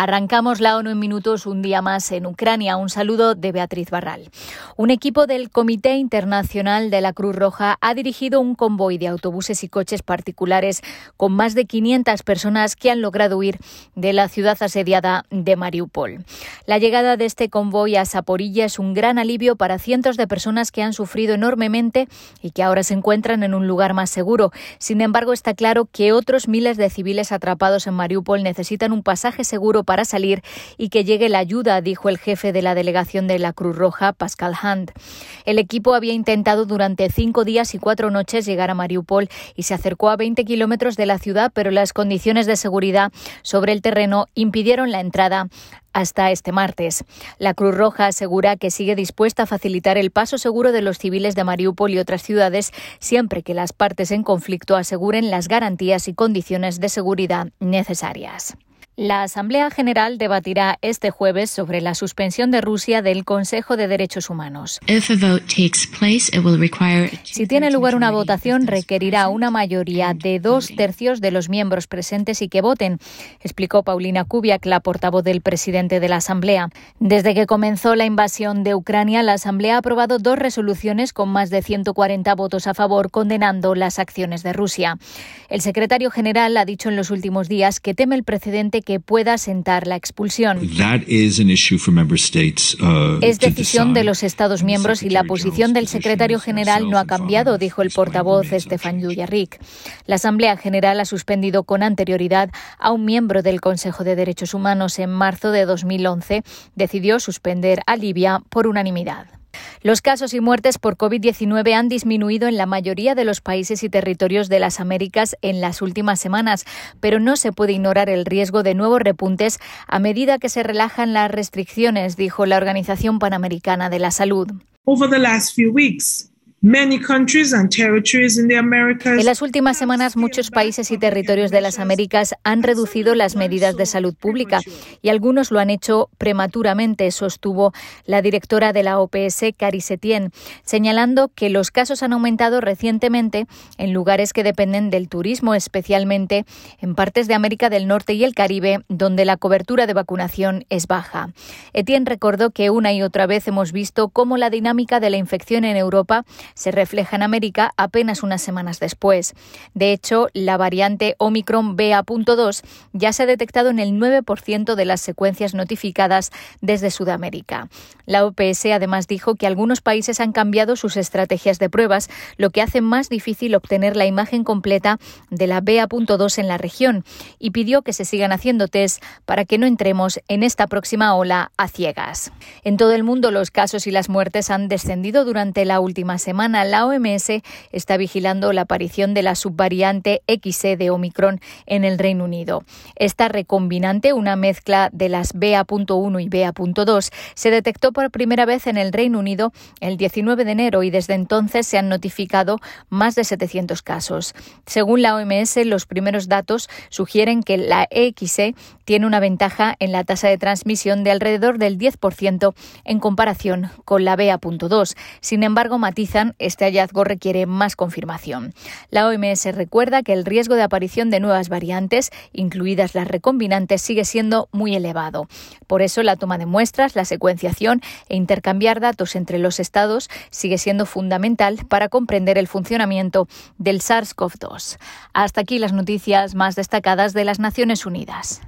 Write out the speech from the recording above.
Arrancamos la ONU en minutos un día más en Ucrania. Un saludo de Beatriz Barral. Un equipo del Comité Internacional de la Cruz Roja ha dirigido un convoy de autobuses y coches particulares con más de 500 personas que han logrado huir de la ciudad asediada de Mariupol. La llegada de este convoy a Saporilla es un gran alivio para cientos de personas que han sufrido enormemente y que ahora se encuentran en un lugar más seguro. Sin embargo, está claro que otros miles de civiles atrapados en Mariupol necesitan un pasaje seguro para salir y que llegue la ayuda, dijo el jefe de la delegación de la Cruz Roja, Pascal Hand. El equipo había intentado durante cinco días y cuatro noches llegar a Mariupol y se acercó a 20 kilómetros de la ciudad, pero las condiciones de seguridad sobre el terreno impidieron la entrada hasta este martes. La Cruz Roja asegura que sigue dispuesta a facilitar el paso seguro de los civiles de Mariupol y otras ciudades siempre que las partes en conflicto aseguren las garantías y condiciones de seguridad necesarias. La Asamblea General debatirá este jueves sobre la suspensión de Rusia del Consejo de Derechos Humanos. Si tiene lugar una votación, requerirá una mayoría de dos tercios de los miembros presentes y que voten, explicó Paulina Kubiak, la portavoz del presidente de la Asamblea. Desde que comenzó la invasión de Ucrania, la Asamblea ha aprobado dos resoluciones con más de 140 votos a favor condenando las acciones de Rusia. El secretario general ha dicho en los últimos días que teme el precedente que pueda sentar la expulsión. Uh, es decisión de los Estados miembros y la posición del secretario general no ha cambiado, dijo el portavoz Stefan Dujarric. La Asamblea General ha suspendido con anterioridad a un miembro del Consejo de Derechos Humanos en marzo de 2011. Decidió suspender a Libia por unanimidad. Los casos y muertes por COVID-19 han disminuido en la mayoría de los países y territorios de las Américas en las últimas semanas, pero no se puede ignorar el riesgo de nuevos repuntes a medida que se relajan las restricciones, dijo la Organización Panamericana de la Salud. En las últimas semanas, muchos países y territorios de las Américas han reducido las medidas de salud pública y algunos lo han hecho prematuramente, sostuvo la directora de la OPS, Cari Setien, señalando que los casos han aumentado recientemente en lugares que dependen del turismo, especialmente en partes de América del Norte y el Caribe, donde la cobertura de vacunación es baja. Etienne recordó que una y otra vez hemos visto cómo la dinámica de la infección en Europa se refleja en América apenas unas semanas después. De hecho, la variante Omicron BA.2 ya se ha detectado en el 9% de las secuencias notificadas desde Sudamérica. La OPS además dijo que algunos países han cambiado sus estrategias de pruebas, lo que hace más difícil obtener la imagen completa de la BA.2 en la región y pidió que se sigan haciendo test para que no entremos en esta próxima ola a ciegas. En todo el mundo los casos y las muertes han descendido durante la última semana la OMS está vigilando la aparición de la subvariante XE de Omicron en el Reino Unido. Esta recombinante, una mezcla de las BA.1 y BA.2, se detectó por primera vez en el Reino Unido el 19 de enero y desde entonces se han notificado más de 700 casos. Según la OMS, los primeros datos sugieren que la XE tiene una ventaja en la tasa de transmisión de alrededor del 10% en comparación con la BA.2. Sin embargo, matizan este hallazgo requiere más confirmación. La OMS recuerda que el riesgo de aparición de nuevas variantes, incluidas las recombinantes, sigue siendo muy elevado. Por eso, la toma de muestras, la secuenciación e intercambiar datos entre los estados sigue siendo fundamental para comprender el funcionamiento del SARS-CoV-2. Hasta aquí las noticias más destacadas de las Naciones Unidas.